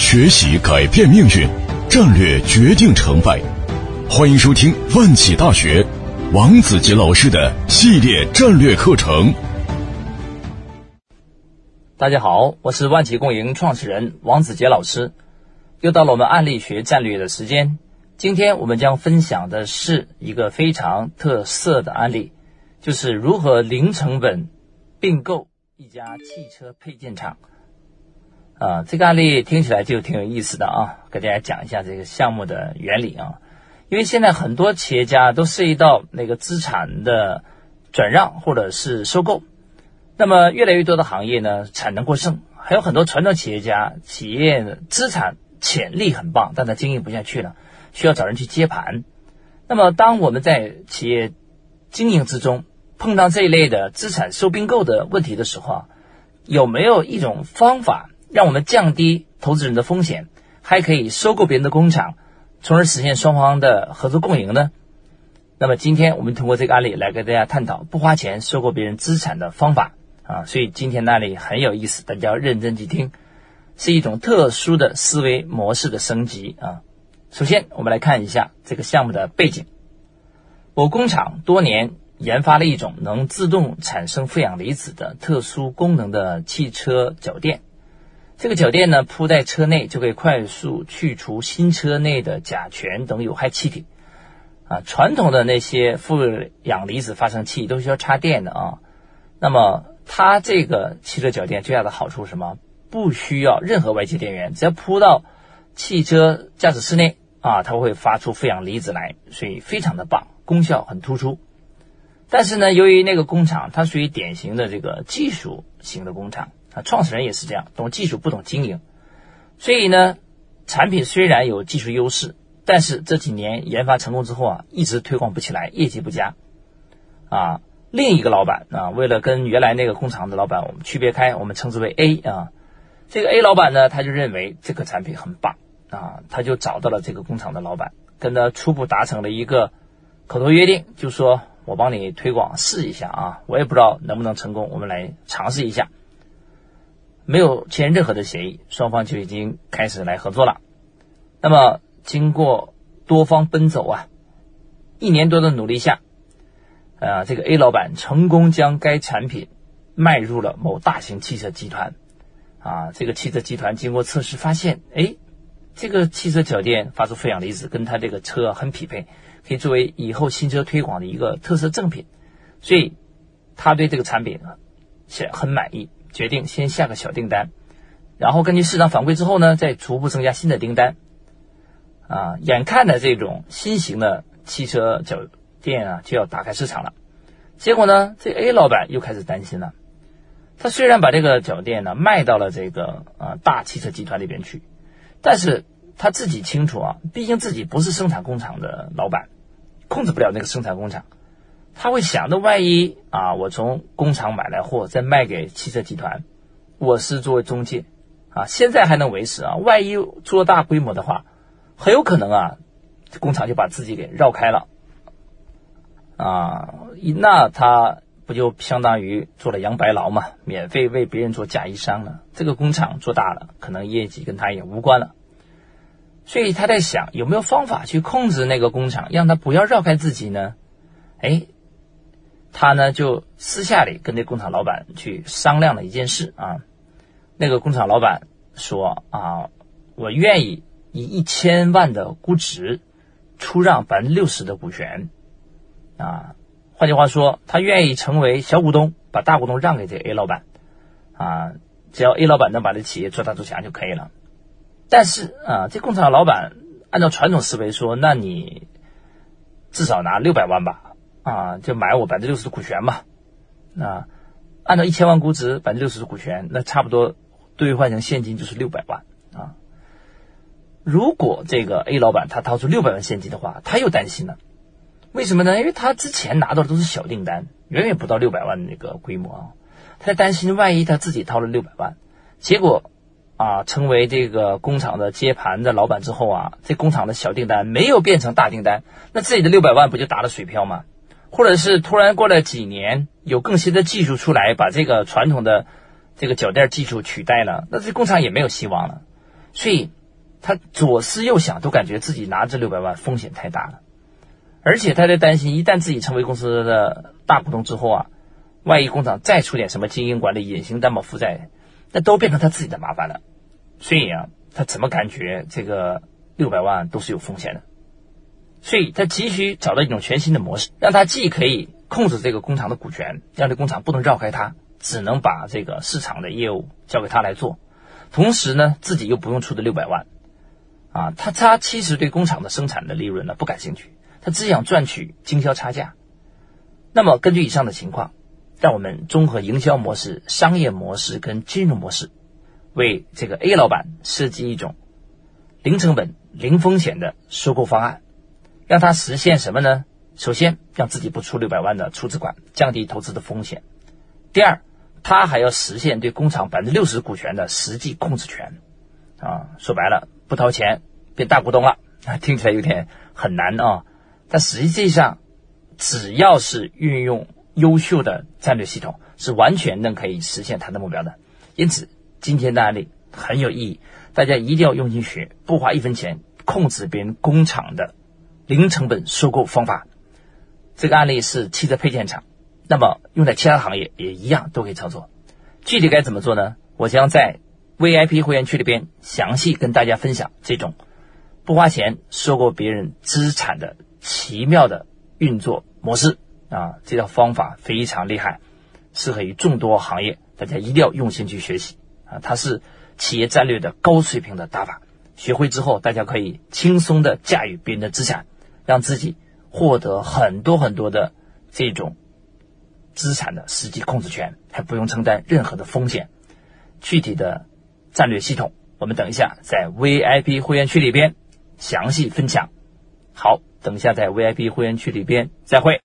学习改变命运，战略决定成败。欢迎收听万企大学王子杰老师的系列战略课程。大家好，我是万企共赢创始人王子杰老师。又到了我们案例学战略的时间。今天我们将分享的是一个非常特色的案例，就是如何零成本并购一家汽车配件厂。啊，这个案例听起来就挺有意思的啊，给大家讲一下这个项目的原理啊。因为现在很多企业家都涉及到那个资产的转让或者是收购，那么越来越多的行业呢产能过剩，还有很多传统企业家企业资产潜力很棒，但它经营不下去了，需要找人去接盘。那么当我们在企业经营之中碰到这一类的资产收并购的问题的时候啊，有没有一种方法？让我们降低投资人的风险，还可以收购别人的工厂，从而实现双方的合作共赢呢？那么今天我们通过这个案例来跟大家探讨不花钱收购别人资产的方法啊，所以今天的案例很有意思，大家要认真去听，是一种特殊的思维模式的升级啊。首先，我们来看一下这个项目的背景。我工厂多年研发了一种能自动产生负氧离子的特殊功能的汽车脚垫。这个脚垫呢，铺在车内就可以快速去除新车内的甲醛等有害气体。啊，传统的那些负氧离子发生器都需要插电的啊。那么它这个汽车脚垫最大的好处是什么？不需要任何外界电源，只要铺到汽车驾驶室内啊，它会发出负氧离子来，所以非常的棒，功效很突出。但是呢，由于那个工厂它属于典型的这个技术型的工厂。啊，创始人也是这样，懂技术不懂经营，所以呢，产品虽然有技术优势，但是这几年研发成功之后啊，一直推广不起来，业绩不佳。啊，另一个老板啊，为了跟原来那个工厂的老板我们区别开，我们称之为 A 啊，这个 A 老板呢，他就认为这个产品很棒啊，他就找到了这个工厂的老板，跟他初步达成了一个口头约定，就说我帮你推广试一下啊，我也不知道能不能成功，我们来尝试一下。没有签任何的协议，双方就已经开始来合作了。那么，经过多方奔走啊，一年多的努力下，啊，这个 A 老板成功将该产品卖入了某大型汽车集团。啊，这个汽车集团经过测试发现，哎，这个汽车脚垫发出负氧离子，跟他这个车很匹配，可以作为以后新车推广的一个特色赠品。所以，他对这个产品是很满意。决定先下个小订单，然后根据市场反馈之后呢，再逐步增加新的订单。啊，眼看着这种新型的汽车脚垫啊就要打开市场了，结果呢，这 A 老板又开始担心了。他虽然把这个脚垫呢卖到了这个啊大汽车集团里边去，但是他自己清楚啊，毕竟自己不是生产工厂的老板，控制不了那个生产工厂。他会想，着万一啊，我从工厂买来货再卖给汽车集团，我是作为中介啊，现在还能维持啊，万一做大规模的话，很有可能啊，工厂就把自己给绕开了啊，那他不就相当于做了杨白劳嘛，免费为别人做假衣裳了？这个工厂做大了，可能业绩跟他也无关了，所以他在想有没有方法去控制那个工厂，让他不要绕开自己呢？哎。他呢就私下里跟那工厂老板去商量了一件事啊，那个工厂老板说啊，我愿意以一千万的估值出让百分之六十的股权啊，换句话说，他愿意成为小股东，把大股东让给这 A 老板啊，只要 A 老板能把这企业做大做强就可以了。但是啊，这工厂老板按照传统思维说，那你至少拿六百万吧。啊，就买我百分之六十的股权嘛，啊，按照一千万估值，百分之六十的股权，那差不多兑换成现金就是六百万啊。如果这个 A 老板他掏出六百万现金的话，他又担心了，为什么呢？因为他之前拿到的都是小订单，远远不到六百万那个规模啊，他担心万一他自己掏了六百万，结果啊，成为这个工厂的接盘的老板之后啊，这工厂的小订单没有变成大订单，那自己的六百万不就打了水漂吗？或者是突然过了几年，有更新的技术出来，把这个传统的这个脚垫技术取代了，那这工厂也没有希望了。所以他左思右想都感觉自己拿这六百万风险太大了，而且他在担心，一旦自己成为公司的大股东之后啊，万一工厂再出点什么经营管理隐形担保负债，那都变成他自己的麻烦了。所以啊，他怎么感觉这个六百万都是有风险的？所以他急需找到一种全新的模式，让他既可以控制这个工厂的股权，让这工厂不能绕开他，只能把这个市场的业务交给他来做，同时呢，自己又不用出这六百万，啊，他他其实对工厂的生产的利润呢不感兴趣，他只想赚取经销差价。那么根据以上的情况，让我们综合营销模式、商业模式跟金融模式，为这个 A 老板设计一种零成本、零风险的收购方案。让他实现什么呢？首先，让自己不出六百万的出资款，降低投资的风险。第二，他还要实现对工厂百分之六十股权的实际控制权。啊，说白了，不掏钱变大股东了。听起来有点很难啊。但实际上，只要是运用优秀的战略系统，是完全能可以实现他的目标的。因此，今天的案例很有意义，大家一定要用心学，不花一分钱控制别人工厂的。零成本收购方法，这个案例是汽车配件厂，那么用在其他行业也一样都可以操作。具体该怎么做呢？我将在 VIP 会员区里边详细跟大家分享这种不花钱收购别人资产的奇妙的运作模式啊！这套方法非常厉害，适合于众多行业，大家一定要用心去学习啊！它是企业战略的高水平的打法，学会之后，大家可以轻松的驾驭别人的资产。让自己获得很多很多的这种资产的实际控制权，还不用承担任何的风险。具体的战略系统，我们等一下在 VIP 会员区里边详细分享。好，等一下在 VIP 会员区里边再会。